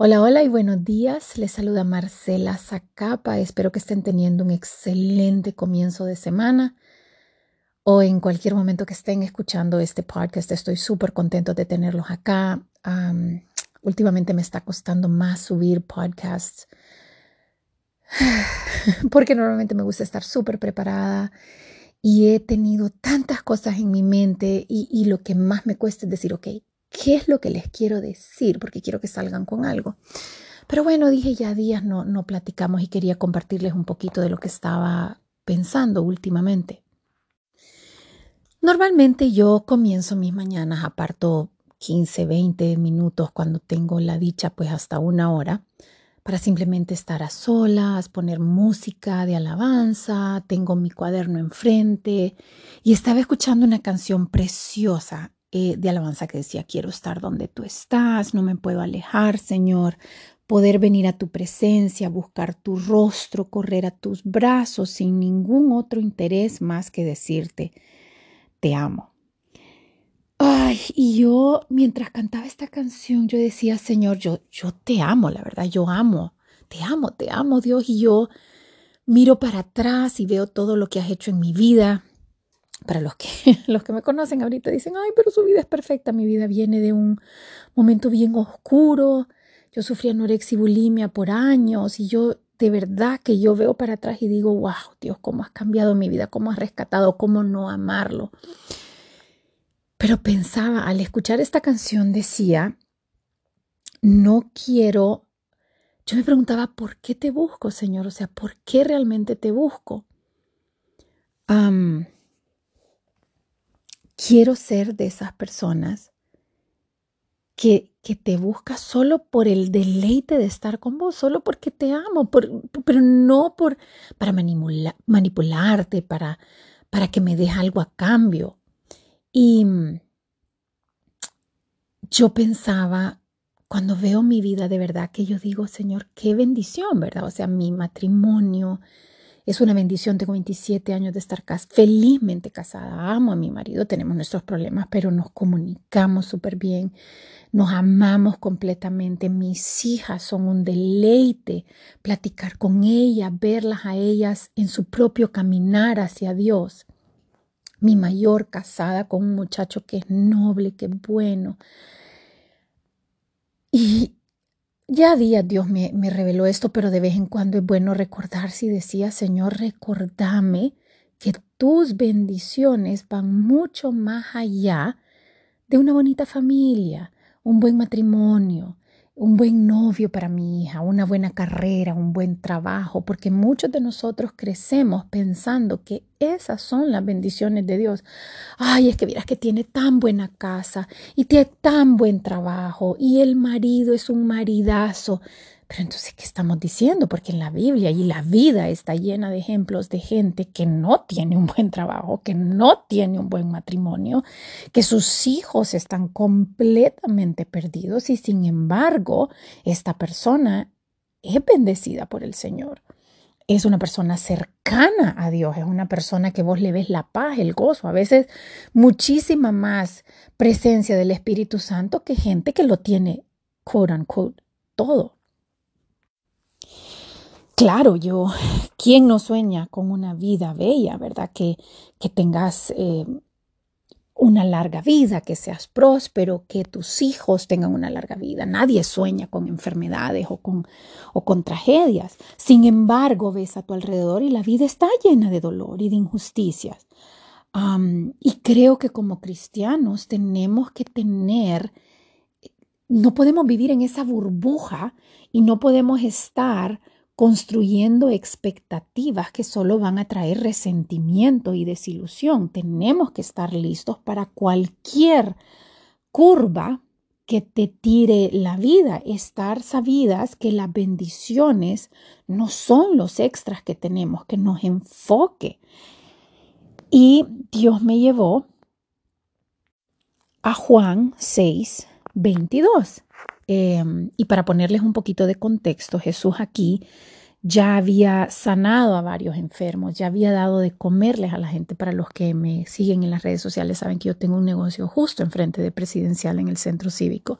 Hola, hola y buenos días. Les saluda Marcela Zacapa. Espero que estén teniendo un excelente comienzo de semana o en cualquier momento que estén escuchando este podcast. Estoy súper contento de tenerlos acá. últimamente me está costando más subir podcasts porque normalmente me gusta estar súper preparada y he tenido tantas cosas en mi mente y, y lo que más me cuesta es decir, ok, qué es lo que les quiero decir, porque quiero que salgan con algo. Pero bueno, dije ya días no, no platicamos y quería compartirles un poquito de lo que estaba pensando últimamente. Normalmente yo comienzo mis mañanas, aparto 15, 20 minutos cuando tengo la dicha, pues hasta una hora, para simplemente estar a solas, poner música de alabanza, tengo mi cuaderno enfrente y estaba escuchando una canción preciosa eh, de alabanza que decía, quiero estar donde tú estás, no me puedo alejar, Señor, poder venir a tu presencia, buscar tu rostro, correr a tus brazos sin ningún otro interés más que decirte, te amo. Ay, y yo mientras cantaba esta canción, yo decía, Señor, yo, yo te amo, la verdad, yo amo, te amo, te amo, Dios, y yo miro para atrás y veo todo lo que has hecho en mi vida, para los que, los que me conocen ahorita dicen, ay, pero su vida es perfecta, mi vida viene de un momento bien oscuro, yo sufrí anorexia y bulimia por años y yo de verdad que yo veo para atrás y digo, wow, Dios, cómo has cambiado mi vida, cómo has rescatado, cómo no amarlo. Pero pensaba, al escuchar esta canción decía, no quiero, yo me preguntaba, ¿por qué te busco, Señor? O sea, ¿por qué realmente te busco? Quiero ser de esas personas que, que, te busca solo por el deleite de estar con vos, solo porque te amo, pero no por, para manipularte, para, para que me des algo a cambio. Y yo pensaba, cuando veo mi vida de verdad, que yo digo, Señor, qué bendición, ¿verdad? O sea, mi matrimonio, es una bendición, tengo 27 años de estar felizmente casada, amo a mi marido, tenemos nuestros problemas, pero nos comunicamos súper bien, nos amamos completamente, mis hijas son un deleite platicar con ellas, verlas a ellas en su propio caminar hacia Dios. Mi mayor casada con un muchacho que es noble, que es bueno. Y, ya día Dios me, me, reveló esto, pero de vez en cuando es bueno recordar si decía, Señor, recordame que tus bendiciones van mucho más allá de una bonita familia, un buen matrimonio, un buen novio para mi hija, una buena carrera, un buen trabajo, porque muchos de nosotros crecemos pensando que esas son las bendiciones de Dios. Ay, es que miras que tiene tan buena casa y tiene tan buen trabajo y el marido es un maridazo. Pero entonces, ¿qué estamos diciendo? Porque en la Biblia y la vida está llena de ejemplos de gente que no tiene un buen trabajo, que no tiene un buen matrimonio, que sus hijos están completamente perdidos y sin embargo, esta persona es bendecida por el Señor. Es una persona cercana a Dios, es una persona que vos le ves la paz, el gozo, a veces muchísima más presencia del Espíritu Santo que gente que lo tiene, quote unquote, todo. Claro, yo, ¿quién no sueña con una vida bella, verdad? Que, que tengas eh, una larga vida, que seas próspero, que tus hijos tengan una larga vida. Nadie sueña con enfermedades o con, o con tragedias. Sin embargo, ves a tu alrededor y la vida está llena de dolor y de injusticias. y creo que como cristianos tenemos que tener, no podemos vivir en esa burbuja y no podemos estar construyendo expectativas que solo van a traer resentimiento y desilusión. Tenemos que estar listos para cualquier curva que te tire la vida, estar sabidas que las bendiciones no son los extras que tenemos, que nos enfoque. Y Dios me llevó a Juan 6, 22. Em, y para ponerles un poquito de contexto, Jesús aquí ya había sanado a varios enfermos, ya había dado de comerles a la gente. Para los que me siguen en las redes sociales saben que yo tengo un negocio justo enfrente de Presidencial en el centro cívico.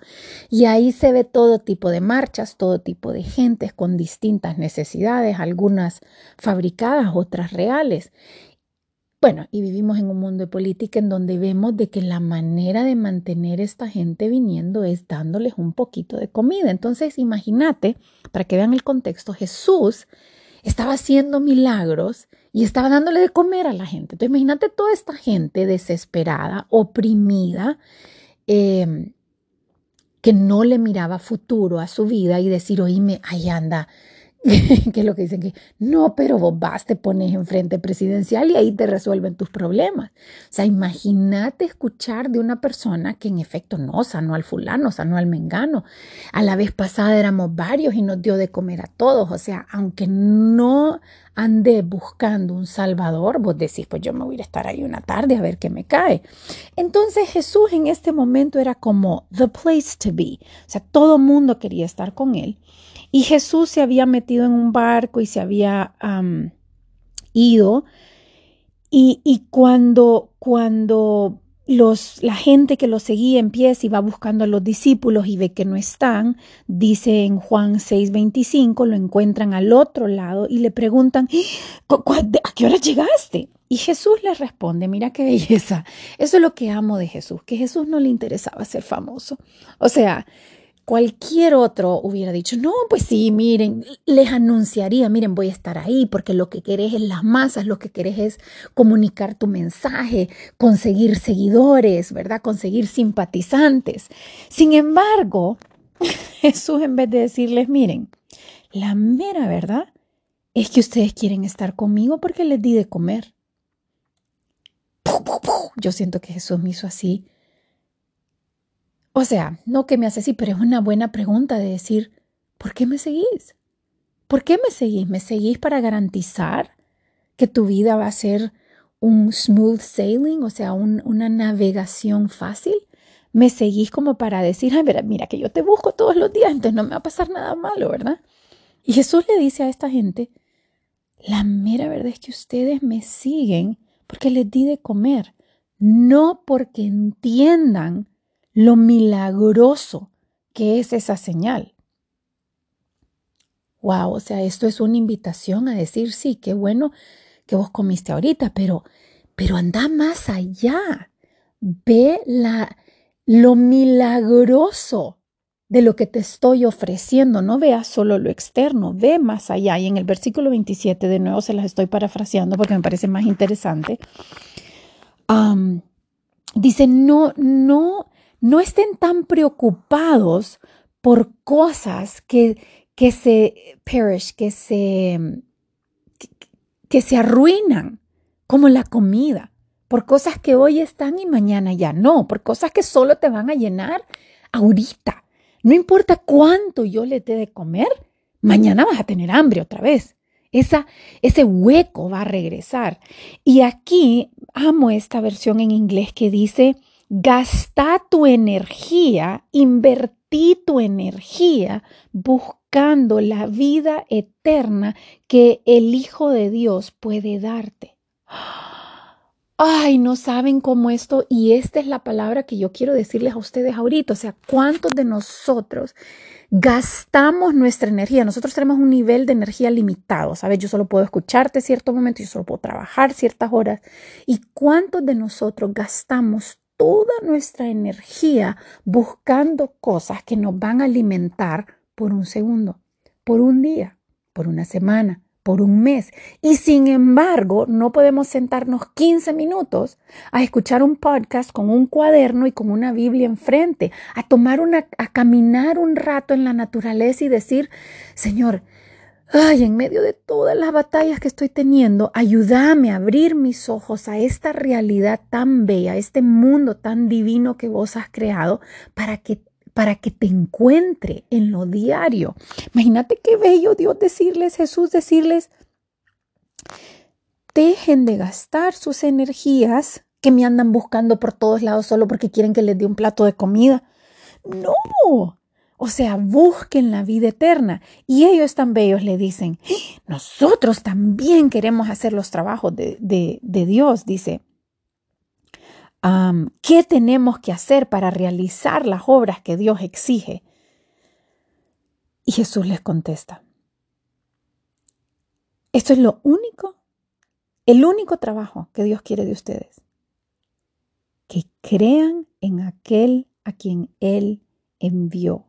Y ahí se ve todo tipo de marchas, todo tipo de gentes con distintas necesidades, algunas fabricadas, otras reales. Bueno, y vivimos en un mundo de política en donde vemos de que la manera de mantener esta gente viniendo es dándoles un poquito de comida. Entonces, imagínate, para que vean el contexto, Jesús estaba haciendo milagros y estaba dándole de comer a la gente. Entonces, imagínate toda esta gente desesperada, oprimida, em, que no le miraba futuro a su vida y decir, oíme, ahí anda que es lo que dicen que no, pero vos vas, te pones enfrente presidencial y ahí te resuelven tus problemas. O sea, imagínate escuchar de una persona que en efecto no sanó al fulano, sanó al mengano. A la vez pasada éramos varios y nos dio de comer a todos. O sea, aunque no ande buscando un salvador, vos decís, pues yo me voy a estar ahí una tarde a ver qué me cae. Entonces Jesús en este momento era como the place to be. O sea, todo mundo quería estar con él. Y Jesús se había metido en un barco y se había ido. Y, cuando, cuando los, la gente que lo seguía empieza y va buscando a los discípulos y ve que no están, dice en Juan 6:25, lo encuentran al otro lado y le preguntan, ¿a qué hora llegaste? Y Jesús les responde, mira qué belleza, eso es lo que amo de Jesús, que Jesús no le interesaba ser famoso. O sea, Cualquier otro hubiera dicho, no, pues sí, miren, les anunciaría, miren, voy a estar ahí porque lo que querés es las masas, lo que querés es comunicar tu mensaje, conseguir seguidores, ¿verdad? Conseguir simpatizantes. Sin embargo, Jesús en vez de decirles, miren, la mera verdad es que ustedes quieren estar conmigo porque les di de comer. Yo siento que Jesús me hizo así o sea, no que me hace así, pero es una buena pregunta de decir, ¿por qué me seguís? ¿Por qué me seguís? ¿Me seguís para garantizar que tu vida va a ser un smooth sailing, o sea, una navegación fácil? ¿Me seguís como para decir, ay, mira, mira, que yo te busco todos los días, entonces no me va a pasar nada malo, ¿verdad? Y Jesús le dice a esta gente, la mera verdad es que ustedes me siguen porque les di de comer, no porque entiendan lo milagroso que es esa señal. Wow, o sea, esto es una invitación a decir, sí, qué bueno que vos comiste ahorita, pero, pero anda más allá. Ve la, lo milagroso de lo que te estoy ofreciendo. No veas solo lo externo, ve más allá. Y en el versículo 27, de nuevo se las estoy parafraseando porque me parece más interesante. dice, no, no, no estén tan preocupados por cosas que, que se perish, que se, que, se arruinan, como la comida, por cosas que hoy están y mañana ya no, por cosas que solo te van a llenar ahorita. No importa cuánto yo le dé de comer, mañana vas a tener hambre otra vez. Esa, ese hueco va a regresar. Y aquí amo esta versión en inglés que dice, Gasta tu energía, invertí tu energía buscando la vida eterna que el Hijo de Dios puede darte. Ay, no saben cómo esto, y esta es la palabra que yo quiero decirles a ustedes ahorita, o sea, ¿cuántos de nosotros gastamos nuestra energía? Nosotros tenemos un nivel de energía limitado, ¿sabes? Yo solo puedo escucharte cierto momento, yo solo puedo trabajar ciertas horas. ¿Y cuántos de nosotros gastamos toda nuestra energía buscando cosas que nos van a alimentar por un segundo, por un día, por una semana, por un mes. Y sin embargo, no podemos sentarnos 15 minutos a escuchar un podcast con un cuaderno y con una Biblia enfrente, a tomar una, a caminar un rato en la naturaleza y decir, Señor, Ay, en medio de todas las batallas que estoy teniendo, ayúdame a abrir mis ojos a esta realidad tan bella, este mundo tan divino que vos has creado para que para que te encuentre en lo diario. Imagínate qué bello Dios decirles, Jesús decirles, dejen de gastar sus energías que me andan buscando por todos lados solo porque quieren que les dé un plato de comida. No, O sea, busquen la vida eterna. Y ellos tan bellos le dicen, nosotros también queremos hacer los trabajos de, Dios, dice. ¿Qué tenemos que hacer para realizar las obras que Dios exige? Y Jesús les contesta, esto es lo único, el único trabajo que Dios quiere de ustedes. Que crean en aquel a quien Él envió.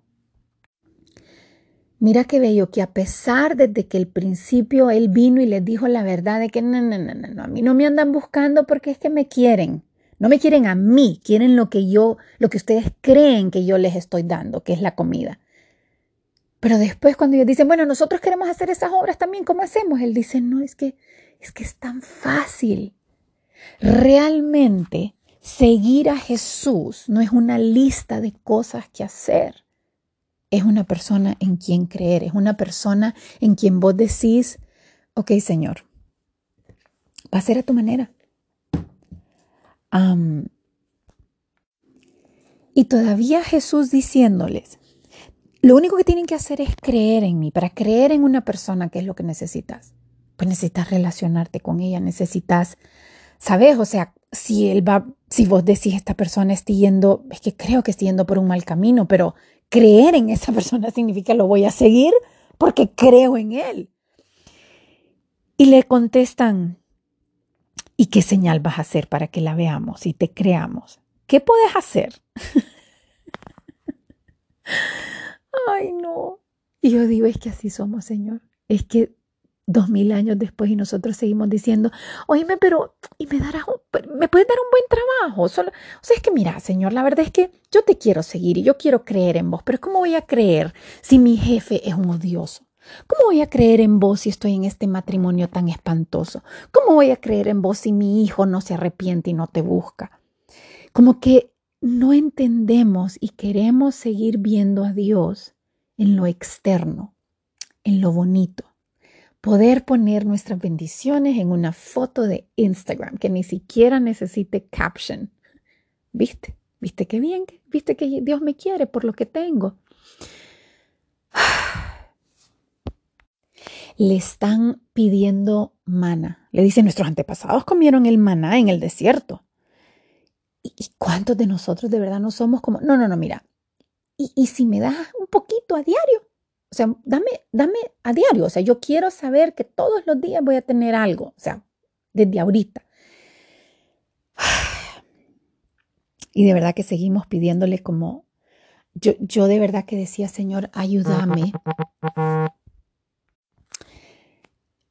Mira qué bello que a pesar de que el principio Él vino y les dijo la verdad de que no, no, no, no, a mí no me andan buscando porque es que me quieren. No me quieren a mí, quieren lo que yo, lo que ustedes creen que yo les estoy dando, que es la comida. Pero después cuando ellos dicen, bueno, nosotros queremos hacer esas obras también, ¿cómo hacemos? Él dice, no, es que es que es tan fácil. Realmente seguir a Jesús no es una lista de cosas que hacer. Es una persona en quien creer, es una persona en quien vos decís, ok Señor, va a ser a tu manera. y todavía Jesús diciéndoles, lo único que tienen que hacer es creer en mí. Para creer en una persona, ¿qué es lo que necesitas? Pues necesitas relacionarte con ella, necesitas, ¿sabes? O sea, si él va, si vos decís esta persona está yendo, es que creo que está yendo por un mal camino, pero creer en esa persona significa lo voy a seguir porque creo en él. Y le contestan, ¿y qué señal vas a hacer para que la veamos y te creamos? ¿Qué puedes hacer? Ay, no. Y yo digo, es que así somos, Señor. Es que dos mil años después y nosotros seguimos diciendo, oíme, pero, y me darás, me puedes dar un buen trabajo. Solo, o sea, es que mira, Señor, la verdad es que yo te quiero seguir y yo quiero creer en vos, pero ¿cómo voy a creer si mi jefe es un odioso? ¿Cómo voy a creer en vos si estoy en este matrimonio tan espantoso? ¿Cómo voy a creer en vos si mi hijo no se arrepiente y no te busca? Como que no entendemos y queremos seguir viendo a Dios en lo externo, en lo bonito. Poder poner nuestras bendiciones en una foto de Instagram que ni siquiera necesite caption. ¿Viste? ¿Viste qué bien? ¿Viste que Dios me quiere por lo que tengo? Le están pidiendo mana. Le dicen, nuestros antepasados comieron el maná en el desierto. ¿Y cuántos de nosotros de verdad no somos como, no, no, no, mira, y, si me das un poquito a diario, o sea, dame, dame a diario, o sea, yo quiero saber que todos los días voy a tener algo, o sea, desde ahorita. Y de verdad que seguimos pidiéndole como, yo, yo de verdad que decía, Señor, ayúdame.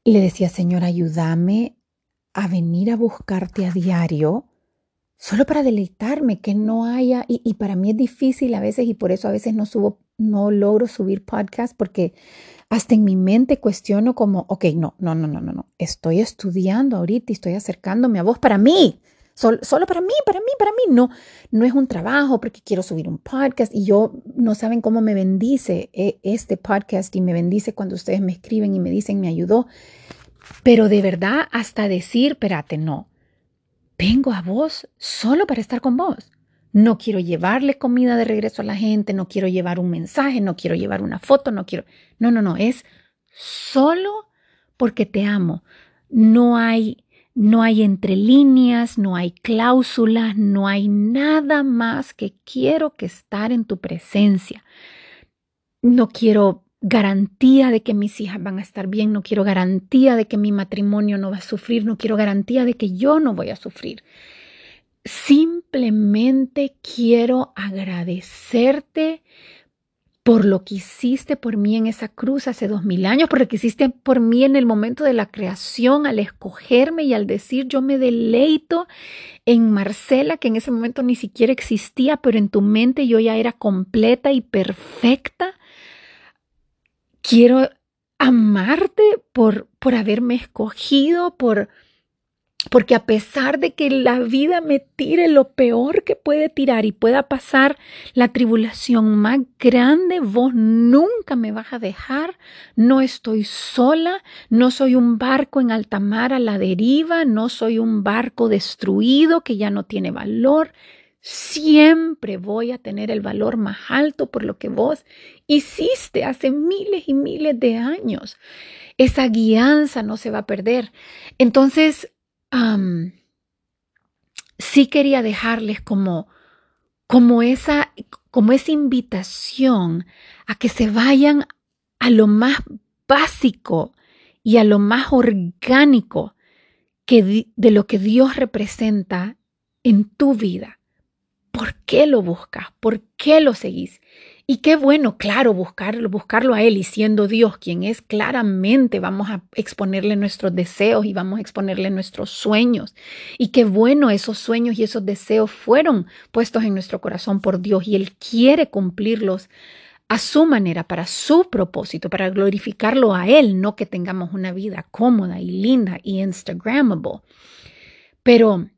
Le decía, Señor, ayúdame a venir a buscarte a diario solo para deleitarme, que no haya, y, para mí es difícil a veces y por eso a veces no subo, no logro subir podcast porque hasta en mi mente cuestiono como, ok, no, no, no, no, no, no, estoy estudiando ahorita y estoy acercándome a vos para mí, solo, solo para mí, para mí, para mí, no, no es un trabajo porque quiero subir un podcast y yo no saben cómo me bendice eh, este podcast y me bendice cuando ustedes me escriben y me dicen me ayudó, pero de verdad hasta decir, espérate, no vengo a vos solo para estar con vos. No quiero llevarle comida de regreso a la gente, no quiero llevar un mensaje, no quiero llevar una foto, no quiero... No, no, no, es solo porque te amo. No hay no hay entre líneas, no hay cláusulas, no hay nada más que quiero que estar en tu presencia. No quiero garantía de que mis hijas van a estar bien, no quiero garantía de que mi matrimonio no va a sufrir, no quiero garantía de que yo no voy a sufrir. Simplemente quiero agradecerte por lo que hiciste por mí en esa cruz hace dos mil años, por lo que hiciste por mí en el momento de la creación, al escogerme y al decir yo me deleito en Marcela, que en ese momento ni siquiera existía, pero en tu mente yo ya era completa y perfecta. Quiero amarte por, por haberme escogido, por, porque a pesar de que la vida me tire lo peor que puede tirar y pueda pasar la tribulación más grande, vos nunca me vas a dejar. No estoy sola, no soy un barco en alta mar a la deriva, no soy un barco destruido que ya no tiene valor. Siempre voy a tener el valor más alto por lo que vos hiciste hace miles y miles de años. Esa guianza no se va a perder. Entonces, sí quería dejarles como, como, esa, como esa invitación a que se vayan a lo más básico y a lo más orgánico que de lo que Dios representa en tu vida. ¿Por qué lo buscas? ¿Por qué lo seguís? Y qué bueno, claro, buscarlo, buscarlo a Él y siendo Dios quien es, claramente vamos a exponerle nuestros deseos y vamos a exponerle nuestros sueños. Y qué bueno esos sueños y esos deseos fueron puestos en nuestro corazón por Dios y Él quiere cumplirlos a su manera, para su propósito, para glorificarlo a Él, no que tengamos una vida cómoda y linda y Instagramable. Pero,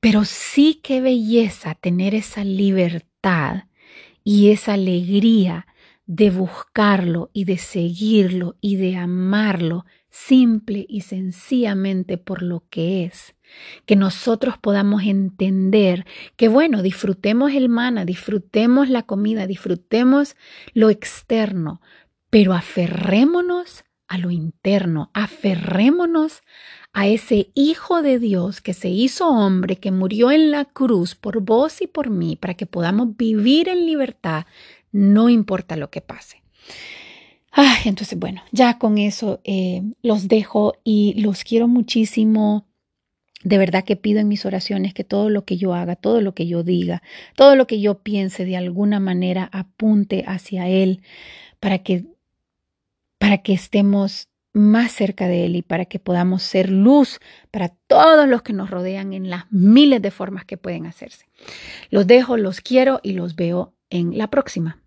pero sí qué belleza tener esa libertad y esa alegría de buscarlo y de seguirlo y de amarlo simple y sencillamente por lo que es. Que nosotros podamos entender que, bueno, disfrutemos el mana, disfrutemos la comida, disfrutemos lo externo, pero aferrémonos a lo interno, aferrémonos a ese Hijo de Dios que se hizo hombre, que murió en la cruz por vos y por mí, para que podamos vivir en libertad, no importa lo que pase. Ah, entonces, bueno, ya con eso eh, los dejo y los quiero muchísimo. De verdad que pido en mis oraciones que todo lo que yo haga, todo lo que yo diga, todo lo que yo piense de alguna manera apunte hacia Él para que, para que estemos más cerca de Él y para que podamos ser luz para todos los que nos rodean en las miles de formas que pueden hacerse. Los dejo, los quiero y los veo en la próxima.